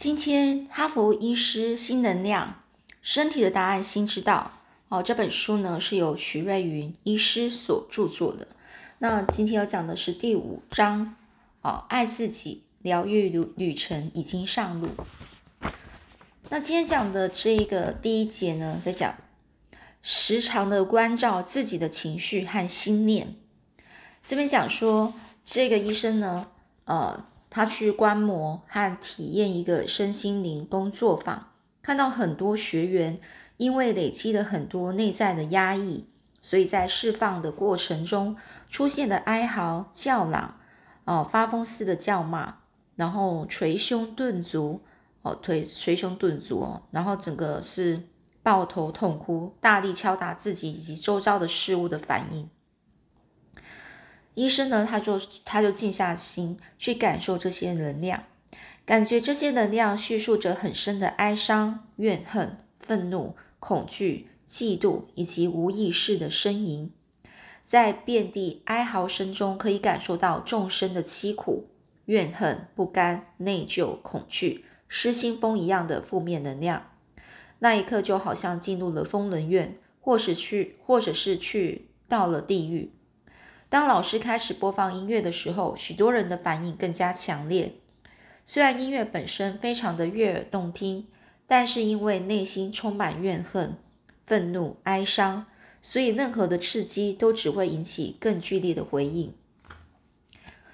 今天哈佛医师新能量身体的答案新知道哦，这本书呢是由徐瑞云医师所著作的。那今天要讲的是第五章哦，爱自己疗愈旅旅程已经上路。那今天讲的这个第一节呢，在讲时常的关照自己的情绪和心念。这边讲说这个医生呢，呃。他去观摩和体验一个身心灵工作坊，看到很多学员因为累积了很多内在的压抑，所以在释放的过程中出现了哀嚎、叫嚷、哦发疯似的叫骂，然后捶胸顿足，哦捶捶胸顿足哦，然后整个是抱头痛哭，大力敲打自己以及周遭的事物的反应。医生呢，他就他就静下心去感受这些能量，感觉这些能量叙述着很深的哀伤、怨恨、愤怒、恐惧、嫉妒以及无意识的呻吟，在遍地哀嚎声中，可以感受到众生的凄苦、怨恨、不甘、内疚、恐惧、失心疯一样的负面能量。那一刻就好像进入了疯人院，或是去，或者是去到了地狱。当老师开始播放音乐的时候，许多人的反应更加强烈。虽然音乐本身非常的悦耳动听，但是因为内心充满怨恨、愤怒、哀伤，所以任何的刺激都只会引起更剧烈的回应。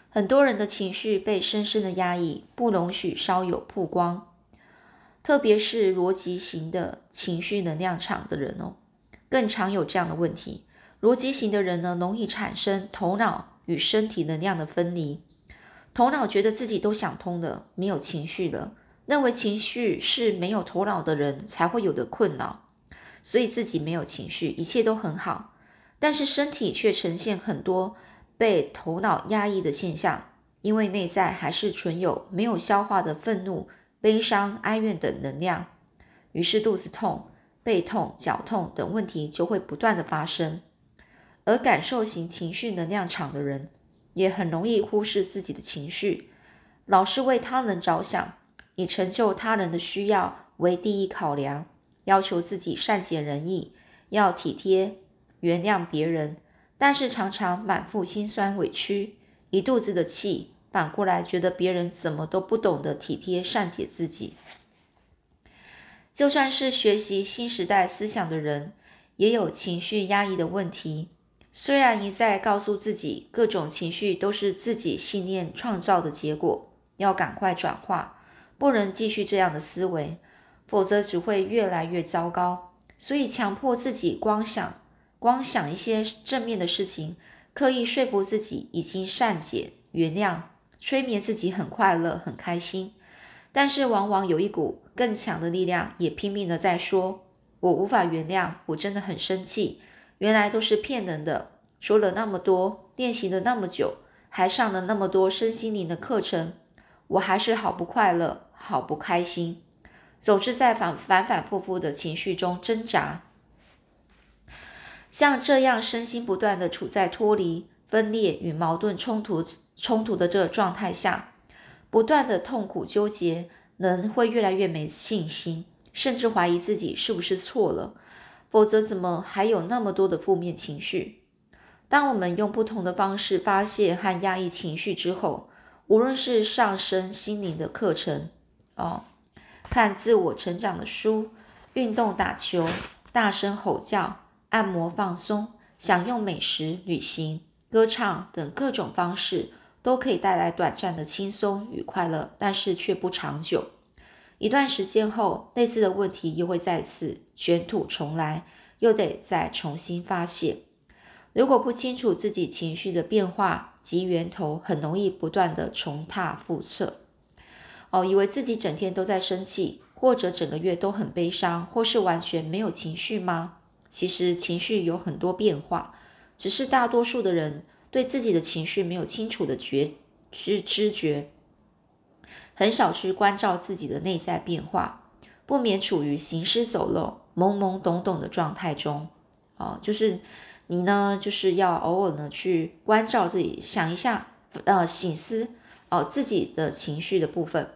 很多人的情绪被深深的压抑，不容许稍有曝光。特别是逻辑型的情绪能量场的人哦，更常有这样的问题。逻辑型的人呢，容易产生头脑与身体能量的分离。头脑觉得自己都想通了，没有情绪了，认为情绪是没有头脑的人才会有的困扰，所以自己没有情绪，一切都很好。但是身体却呈现很多被头脑压抑的现象，因为内在还是存有没有消化的愤怒、悲伤、哀怨等能量，于是肚子痛、背痛、脚痛等问题就会不断的发生。而感受型情绪能量场的人，也很容易忽视自己的情绪，老是为他人着想，以成就他人的需要为第一考量，要求自己善解人意，要体贴原谅别人，但是常常满腹心酸委屈，一肚子的气，反过来觉得别人怎么都不懂得体贴善解自己。就算是学习新时代思想的人，也有情绪压抑的问题。虽然一再告诉自己，各种情绪都是自己信念创造的结果，要赶快转化，不能继续这样的思维，否则只会越来越糟糕。所以强迫自己光想光想一些正面的事情，刻意说服自己已经善解原谅，催眠自己很快乐很开心。但是往往有一股更强的力量也拼命的在说：“我无法原谅，我真的很生气。”原来都是骗人的，说了那么多，练习了那么久，还上了那么多身心灵的课程，我还是好不快乐，好不开心，总是在反反反复复的情绪中挣扎。像这样身心不断的处在脱离、分裂与矛盾冲突冲突的这个状态下，不断的痛苦纠结，人会越来越没信心，甚至怀疑自己是不是错了。否则，怎么还有那么多的负面情绪？当我们用不同的方式发泄和压抑情绪之后，无论是上升心灵的课程，哦，看自我成长的书，运动打球，大声吼叫，按摩放松，享用美食，旅行，歌唱等各种方式，都可以带来短暂的轻松与快乐，但是却不长久。一段时间后，类似的问题又会再次卷土重来，又得再重新发泄。如果不清楚自己情绪的变化及源头，很容易不断的重踏覆辙。哦，以为自己整天都在生气，或者整个月都很悲伤，或是完全没有情绪吗？其实情绪有很多变化，只是大多数的人对自己的情绪没有清楚的觉知知觉。很少去关照自己的内在变化，不免处于行尸走肉、懵懵懂懂的状态中。哦，就是你呢，就是要偶尔呢去关照自己，想一下，呃，醒思哦自己的情绪的部分。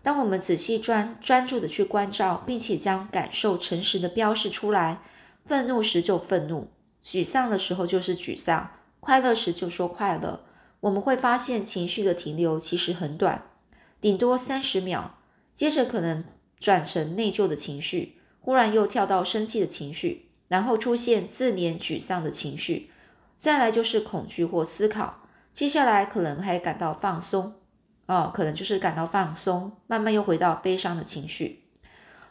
当我们仔细专专注的去关照，并且将感受诚实的标示出来，愤怒时就愤怒，沮丧的时候就是沮丧，快乐时就说快乐。我们会发现情绪的停留其实很短，顶多三十秒，接着可能转成内疚的情绪，忽然又跳到生气的情绪，然后出现自怜沮丧的情绪，再来就是恐惧或思考，接下来可能还感到放松，哦，可能就是感到放松，慢慢又回到悲伤的情绪。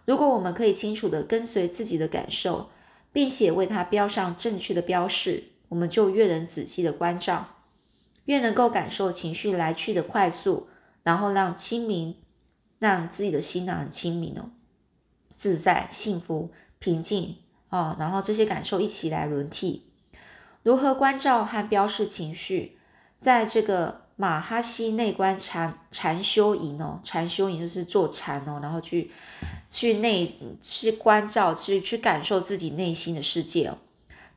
如果我们可以清楚的跟随自己的感受，并且为它标上正确的标示，我们就越能仔细的关照。越能够感受情绪来去的快速，然后让清明，让自己的心呢很清明哦，自在、幸福、平静哦，然后这些感受一起来轮替。如何关照和标示情绪？在这个马哈西内观禅禅修营哦，禅修营就是做禅哦，然后去去内去关照，去去感受自己内心的世界哦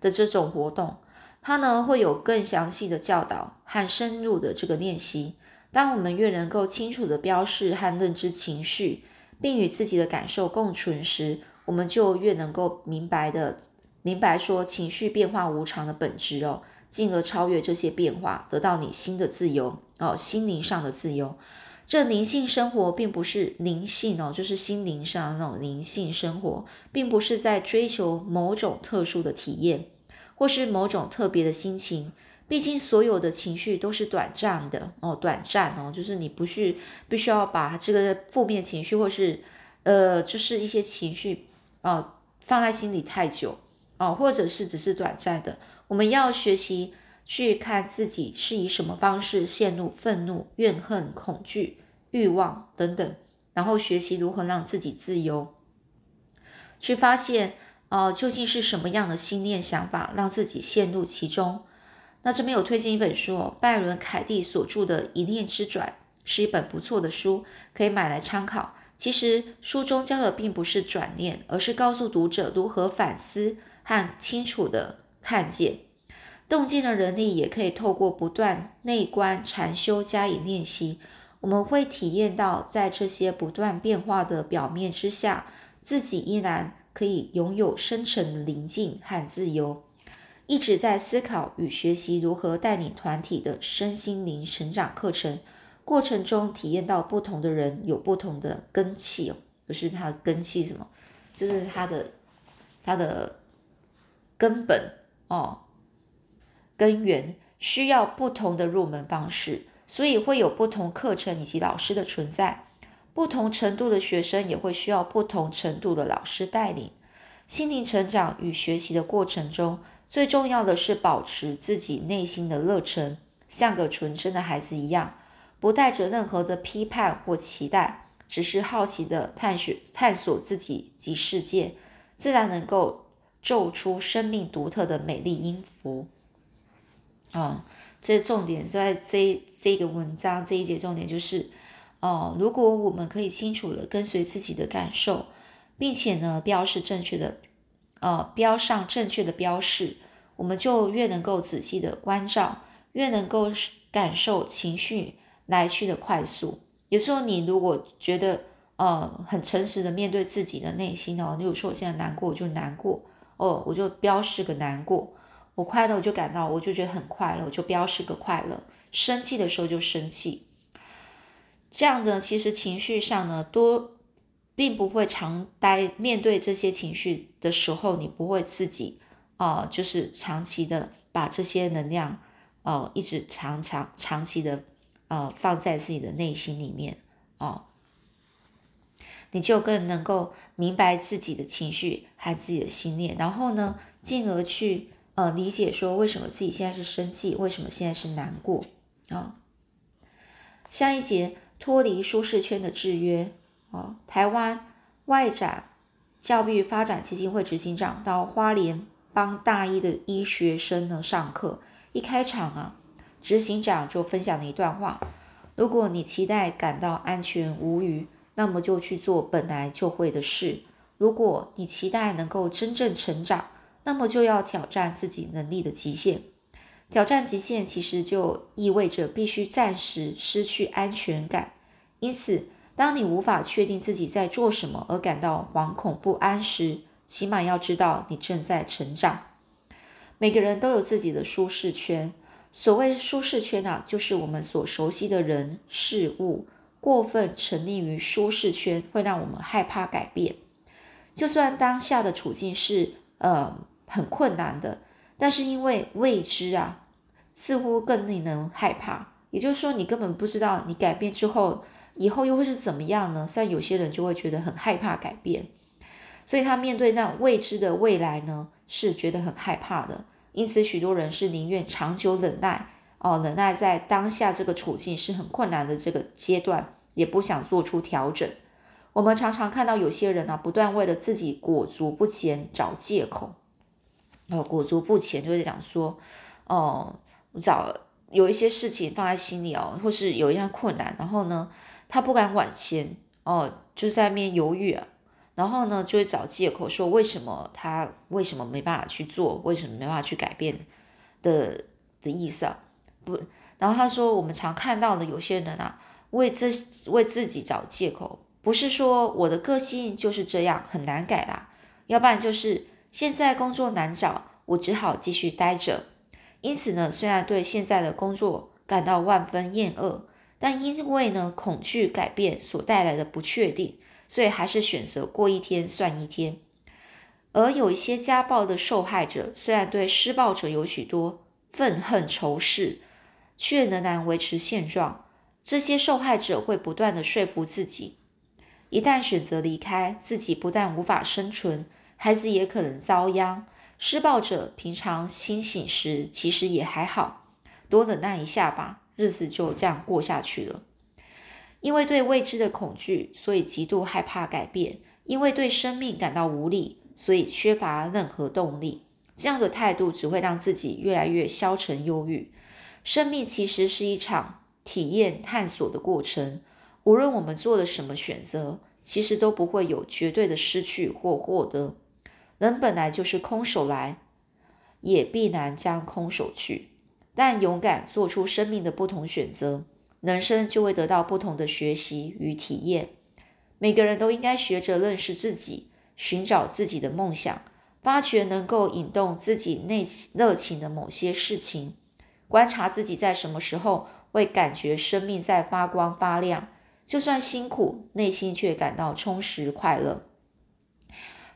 的这种活动。它呢会有更详细的教导和深入的这个练习。当我们越能够清楚的标示和认知情绪，并与自己的感受共存时，我们就越能够明白的明白说情绪变化无常的本质哦，进而超越这些变化，得到你新的自由哦，心灵上的自由。这灵性生活并不是灵性哦，就是心灵上那种灵性生活，并不是在追求某种特殊的体验。或是某种特别的心情，毕竟所有的情绪都是短暂的哦，短暂哦，就是你不是必须要把这个负面情绪，或是呃，就是一些情绪哦放在心里太久哦，或者是只是短暂的。我们要学习去看自己是以什么方式陷入愤怒、怨恨、恐惧、欲望等等，然后学习如何让自己自由，去发现。哦，究竟是什么样的心念想法让自己陷入其中？那这边有推荐一本书哦，拜伦·凯蒂所著的《一念之转》是一本不错的书，可以买来参考。其实书中教的并不是转念，而是告诉读者如何反思和清楚的看见。动静的能力也可以透过不断内观禅修加以练习，我们会体验到在这些不断变化的表面之下，自己依然。可以拥有深沉的宁静和自由，一直在思考与学习如何带领团体的身心灵成长课程过程中，体验到不同的人有不同的根气哦，就是他的根气什么，就是他的他的根本哦，根源需要不同的入门方式，所以会有不同课程以及老师的存在。不同程度的学生也会需要不同程度的老师带领。心灵成长与学习的过程中，最重要的是保持自己内心的热忱，像个纯真的孩子一样，不带着任何的批判或期待，只是好奇的探寻、探索自己及世界，自然能够奏出生命独特的美丽音符。嗯，这重点在这这个文章这一节重点就是。哦，如果我们可以清楚的跟随自己的感受，并且呢标示正确的，呃标上正确的标示，我们就越能够仔细的关照，越能够感受情绪来去的快速。有时候你如果觉得呃很诚实的面对自己的内心哦，你有说我现在难过，我就难过哦，我就标示个难过；我快乐我就感到我就觉得很快乐，我就标示个快乐；生气的时候就生气。这样子，其实情绪上呢，多并不会常待。面对这些情绪的时候，你不会自己哦，就是长期的把这些能量哦，一直长长长期的呃放在自己的内心里面哦，你就更能够明白自己的情绪和自己的心念，然后呢，进而去呃理解说为什么自己现在是生气，为什么现在是难过啊？下一节。脱离舒适圈的制约哦，台湾外展教育发展基金会执行长到花莲帮大一的医学生呢上课，一开场啊，执行长就分享了一段话：如果你期待感到安全无虞，那么就去做本来就会的事；如果你期待能够真正成长，那么就要挑战自己能力的极限。挑战极限其实就意味着必须暂时失去安全感，因此，当你无法确定自己在做什么而感到惶恐不安时，起码要知道你正在成长。每个人都有自己的舒适圈。所谓舒适圈啊，就是我们所熟悉的人事物。过分沉溺于舒适圈，会让我们害怕改变。就算当下的处境是呃很困难的，但是因为未知啊，似乎更令人害怕。也就是说，你根本不知道你改变之后，以后又会是怎么样呢？像有些人就会觉得很害怕改变，所以他面对那未知的未来呢，是觉得很害怕的。因此，许多人是宁愿长久忍耐哦，忍耐在当下这个处境是很困难的这个阶段，也不想做出调整。我们常常看到有些人呢，不断为了自己裹足不前找借口。哦，裹足不前就是讲说，哦，找。有一些事情放在心里哦，或是有一样困难，然后呢，他不敢往前哦，就在那边犹豫啊，然后呢，就会找借口说为什么他为什么没办法去做，为什么没办法去改变的的意思啊？不，然后他说我们常看到的有些人啊，为这为自己找借口，不是说我的个性就是这样很难改啦，要不然就是现在工作难找，我只好继续待着。因此呢，虽然对现在的工作感到万分厌恶，但因为呢恐惧改变所带来的不确定，所以还是选择过一天算一天。而有一些家暴的受害者，虽然对施暴者有许多愤恨仇视，却仍然维持现状。这些受害者会不断的说服自己，一旦选择离开，自己不但无法生存，孩子也可能遭殃。施暴者平常清醒时其实也还好，多忍耐一下吧，日子就这样过下去了。因为对未知的恐惧，所以极度害怕改变；因为对生命感到无力，所以缺乏任何动力。这样的态度只会让自己越来越消沉、忧郁。生命其实是一场体验、探索的过程。无论我们做了什么选择，其实都不会有绝对的失去或获得。人本来就是空手来，也必然将空手去。但勇敢做出生命的不同选择，人生就会得到不同的学习与体验。每个人都应该学着认识自己，寻找自己的梦想，发掘能够引动自己内热情的某些事情，观察自己在什么时候会感觉生命在发光发亮，就算辛苦，内心却感到充实快乐。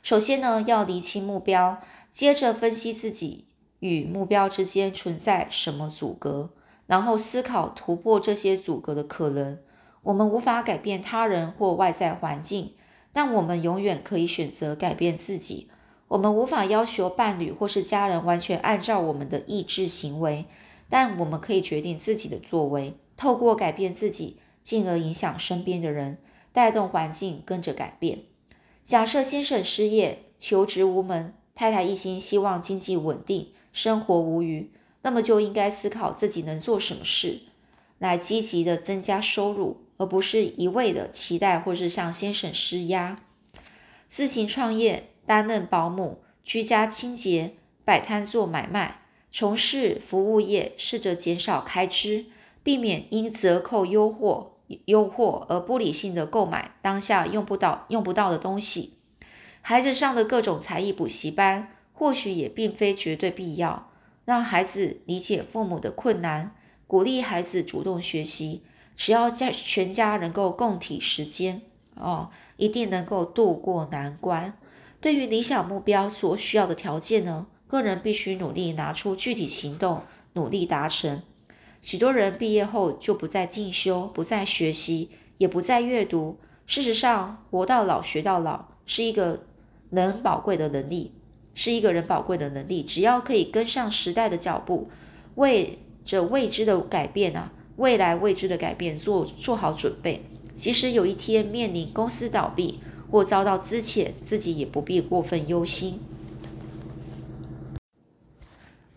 首先呢，要厘清目标，接着分析自己与目标之间存在什么阻隔，然后思考突破这些阻隔的可能。我们无法改变他人或外在环境，但我们永远可以选择改变自己。我们无法要求伴侣或是家人完全按照我们的意志行为，但我们可以决定自己的作为，透过改变自己，进而影响身边的人，带动环境跟着改变。假设先生失业、求职无门，太太一心希望经济稳定、生活无余，那么就应该思考自己能做什么事，来积极的增加收入，而不是一味的期待或是向先生施压。自行创业，担任保姆、居家清洁、摆摊做买卖、从事服务业，试着减少开支，避免因折扣优惑。诱惑而不理性的购买当下用不到、用不到的东西，孩子上的各种才艺补习班，或许也并非绝对必要。让孩子理解父母的困难，鼓励孩子主动学习，只要家全家能够共体时间，哦，一定能够度过难关。对于理想目标所需要的条件呢，个人必须努力拿出具体行动，努力达成。许多人毕业后就不再进修，不再学习，也不再阅读。事实上，活到老学到老是一个能宝贵的能力，是一个人宝贵的能力。只要可以跟上时代的脚步，为着未知的改变啊，未来未知的改变做做好准备。即使有一天面临公司倒闭或遭到资遣，自己也不必过分忧心。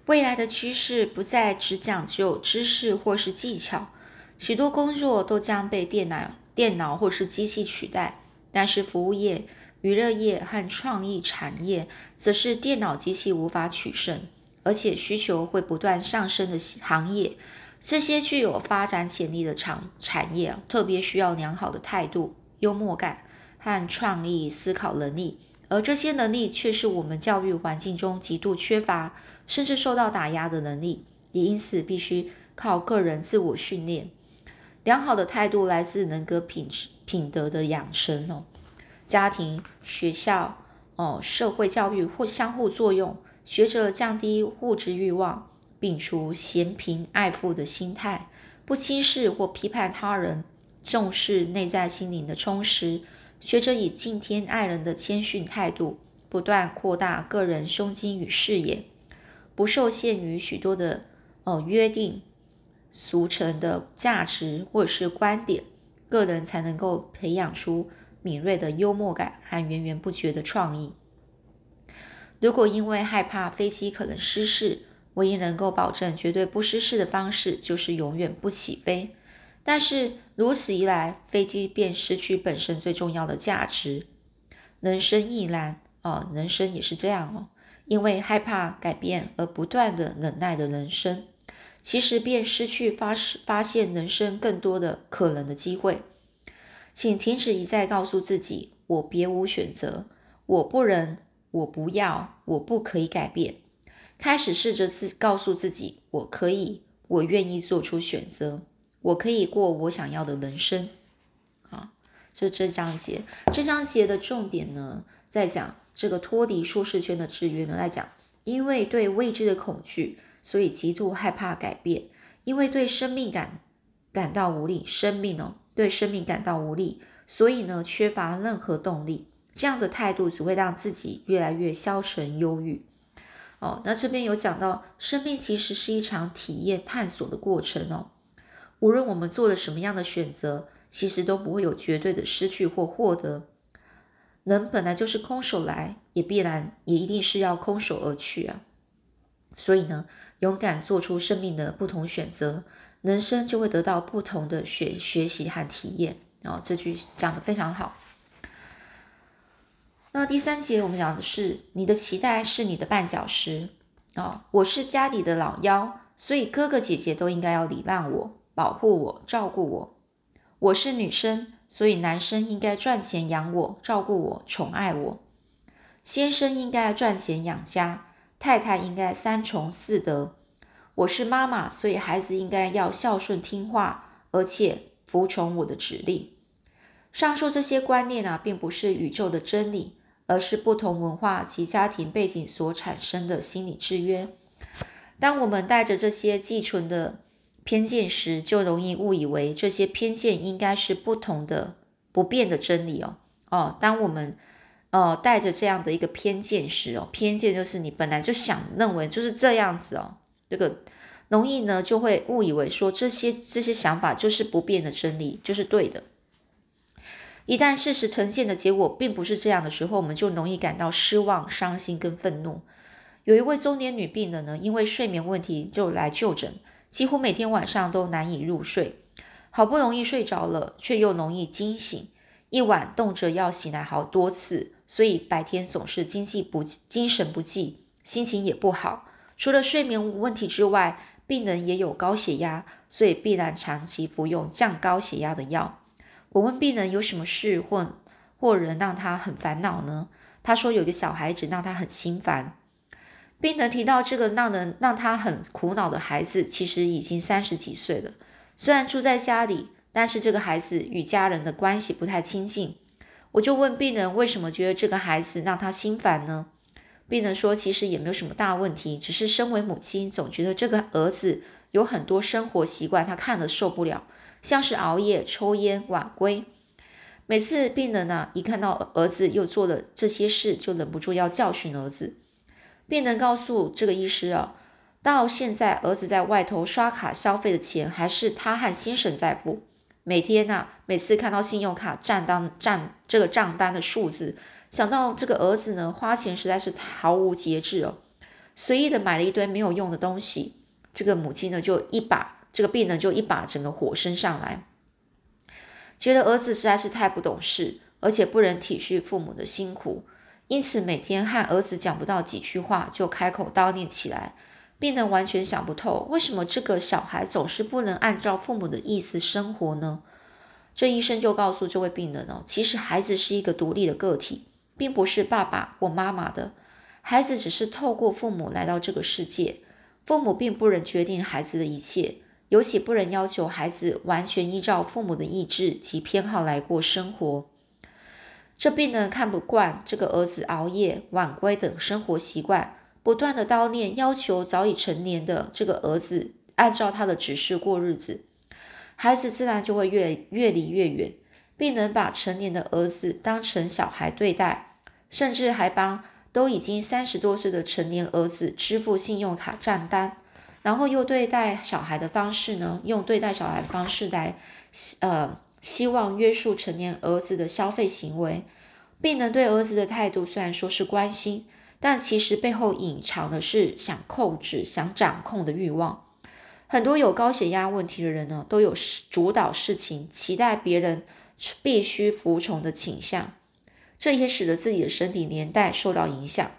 未来的趋势不再只讲究知识或是技巧，许多工作都将被电脑、电脑或是机器取代。但是服务业、娱乐业和创意产业则是电脑机器无法取胜，而且需求会不断上升的行业。这些具有发展潜力的产产业，特别需要良好的态度、幽默感和创意思考能力，而这些能力却是我们教育环境中极度缺乏，甚至受到打压的能力，也因此必须靠个人自我训练。良好的态度来自人格品质品德的养生哦，家庭、学校、哦社会教育或相互作用，学着降低物质欲望。摒除嫌贫爱富的心态，不轻视或批判他人，重视内在心灵的充实。学着以敬天爱人的谦逊态度，不断扩大个人胸襟与视野，不受限于许多的呃约定俗成的价值或者是观点，个人才能够培养出敏锐的幽默感和源源不绝的创意。如果因为害怕飞机可能失事，唯一能够保证绝对不失事的方式，就是永远不起飞。但是如此一来，飞机便失去本身最重要的价值。人生亦然哦，人生也是这样哦。因为害怕改变而不断的忍耐的人生，其实便失去发发现人生更多的可能的机会。请停止一再告诉自己：我别无选择，我不能，我不要，我不可以改变。开始试着自告诉自己，我可以，我愿意做出选择，我可以过我想要的人生。啊，就这章节，这章节的重点呢，在讲这个脱离舒适圈的制约呢，在讲，因为对未知的恐惧，所以极度害怕改变；因为对生命感感到无力，生命呢，对生命感到无力，所以呢，缺乏任何动力。这样的态度只会让自己越来越消沉、忧郁。哦，那这边有讲到，生命其实是一场体验探索的过程哦。无论我们做了什么样的选择，其实都不会有绝对的失去或获得。人本来就是空手来，也必然也一定是要空手而去啊。所以呢，勇敢做出生命的不同选择，人生就会得到不同的学学习和体验。哦，这句讲的非常好。那第三节我们讲的是，你的期待是你的绊脚石啊！我是家里的老幺，所以哥哥姐姐都应该要礼让我、保护我、照顾我。我是女生，所以男生应该赚钱养我、照顾我、宠爱我。先生应该赚钱养家，太太应该三从四德。我是妈妈，所以孩子应该要孝顺听话，而且服从我的指令。上述这些观念啊，并不是宇宙的真理。而是不同文化及家庭背景所产生的心理制约。当我们带着这些寄存的偏见时，就容易误以为这些偏见应该是不同的、不变的真理哦。哦，当我们呃带着这样的一个偏见时哦，偏见就是你本来就想认为就是这样子哦，这个容易呢就会误以为说这些这些想法就是不变的真理，就是对的。一旦事实呈现的结果并不是这样的时候，我们就容易感到失望、伤心跟愤怒。有一位中年女病人呢，因为睡眠问题就来就诊，几乎每天晚上都难以入睡，好不容易睡着了，却又容易惊醒，一晚动辄要醒来好多次，所以白天总是精气不精神不济，心情也不好。除了睡眠问题之外，病人也有高血压，所以必然长期服用降高血压的药。我问病人有什么事或或人让他很烦恼呢？他说有个小孩子让他很心烦。病人提到这个让人让他很苦恼的孩子，其实已经三十几岁了，虽然住在家里，但是这个孩子与家人的关系不太亲近。我就问病人为什么觉得这个孩子让他心烦呢？病人说其实也没有什么大问题，只是身为母亲总觉得这个儿子有很多生活习惯，他看了受不了。像是熬夜、抽烟、晚归，每次病人呢一看到儿子又做了这些事，就忍不住要教训儿子。病人告诉这个医师啊，到现在儿子在外头刷卡消费的钱还是他和先生在付。每天呢，每次看到信用卡账单账这个账单的数字，想到这个儿子呢花钱实在是毫无节制哦，随意的买了一堆没有用的东西，这个母亲呢就一把。这个病人就一把整个火升上来，觉得儿子实在是太不懂事，而且不能体恤父母的辛苦，因此每天和儿子讲不到几句话，就开口叨念起来。病人完全想不透，为什么这个小孩总是不能按照父母的意思生活呢？这医生就告诉这位病人哦，其实孩子是一个独立的个体，并不是爸爸或妈妈的，孩子只是透过父母来到这个世界，父母并不能决定孩子的一切，尤其不能要求孩子完全依照父母的意志及偏好来过生活。这病人看不惯这个儿子熬夜、晚归等生活习惯。不断的叨念，要求早已成年的这个儿子按照他的指示过日子，孩子自然就会越越离越远，并能把成年的儿子当成小孩对待，甚至还帮都已经三十多岁的成年儿子支付信用卡账单，然后又对待小孩的方式呢，用对待小孩的方式来，呃，希望约束成年儿子的消费行为，并能对儿子的态度虽然说是关心。但其实背后隐藏的是想控制、想掌控的欲望。很多有高血压问题的人呢，都有主导事情、期待别人必须服从的倾向，这也使得自己的身体年代受到影响。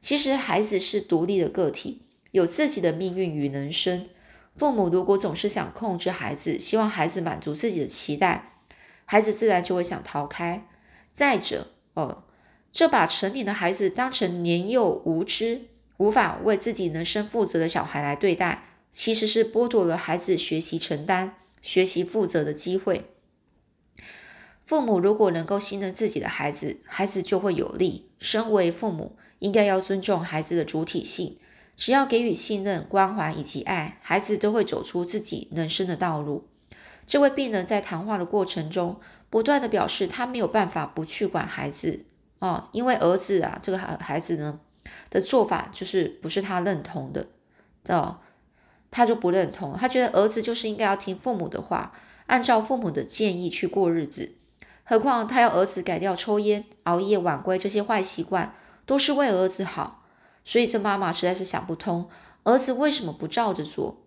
其实孩子是独立的个体，有自己的命运与人生。父母如果总是想控制孩子，希望孩子满足自己的期待，孩子自然就会想逃开。再者，哦。这把成年的孩子当成年幼无知、无法为自己人生负责的小孩来对待，其实是剥夺了孩子学习承担、学习负责的机会。父母如果能够信任自己的孩子，孩子就会有利。身为父母，应该要尊重孩子的主体性，只要给予信任、关怀以及爱，孩子都会走出自己人生的道路。这位病人在谈话的过程中，不断的表示他没有办法不去管孩子。哦，因为儿子啊，这个孩孩子呢的做法就是不是他认同的，哦，他就不认同，他觉得儿子就是应该要听父母的话，按照父母的建议去过日子。何况他要儿子改掉抽烟、熬夜、晚归这些坏习惯，都是为儿子好。所以这妈妈实在是想不通，儿子为什么不照着做？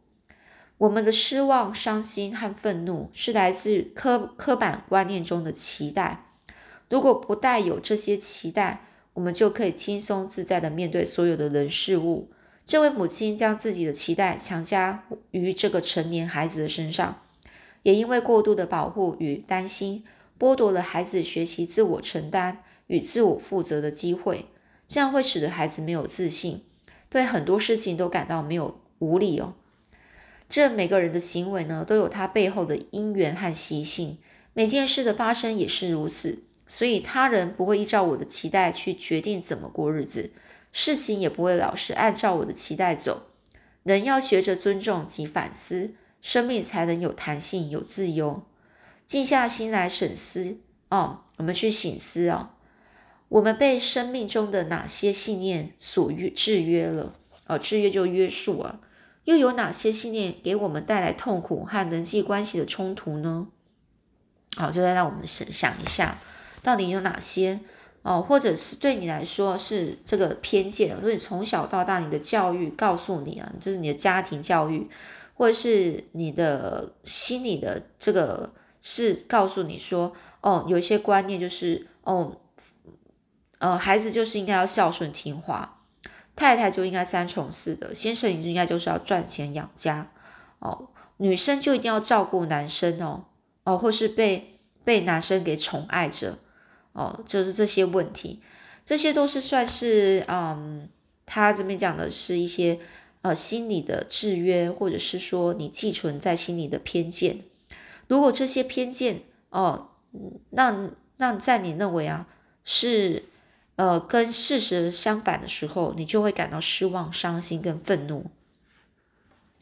我们的失望、伤心和愤怒是来自刻刻板观念中的期待。如果不带有这些期待，我们就可以轻松自在的面对所有的人事物。这位母亲将自己的期待强加于这个成年孩子的身上，也因为过度的保护与担心，剥夺了孩子学习自我承担与自我负责的机会。这样会使得孩子没有自信，对很多事情都感到没有无力哦。这每个人的行为呢，都有他背后的因缘和习性，每件事的发生也是如此。所以他人不会依照我的期待去决定怎么过日子，事情也不会老是按照我的期待走。人要学着尊重及反思，生命才能有弹性、有自由。静下心来审思哦，我们去醒思哦，我们被生命中的哪些信念所约制约了？哦，制约就约束啊。又有哪些信念给我们带来痛苦和人际关系的冲突呢？好，就再让我们想想一下。到底有哪些哦？或者是对你来说是这个偏见？所以从小到大你的教育告诉你啊，就是你的家庭教育，或者是你的心理的这个是告诉你说，哦，有一些观念就是哦，呃，孩子就是应该要孝顺听话，太太就应该三从四德，先生应该就是要赚钱养家哦，女生就一定要照顾男生哦，哦，或是被被男生给宠爱着。哦，就是这些问题，这些都是算是，嗯，他这边讲的是一些呃心理的制约，或者是说你寄存在心里的偏见。如果这些偏见，哦，那那在你认为啊是呃跟事实相反的时候，你就会感到失望、伤心跟愤怒。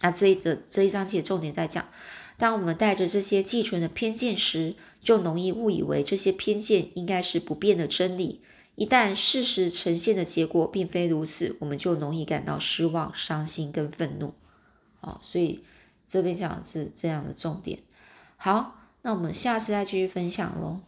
那这一的这一章节重点在讲。当我们带着这些寄存的偏见时，就容易误以为这些偏见应该是不变的真理。一旦事实呈现的结果并非如此，我们就容易感到失望、伤心跟愤怒。哦，所以这边讲的是这样的重点。好，那我们下次再继续分享喽。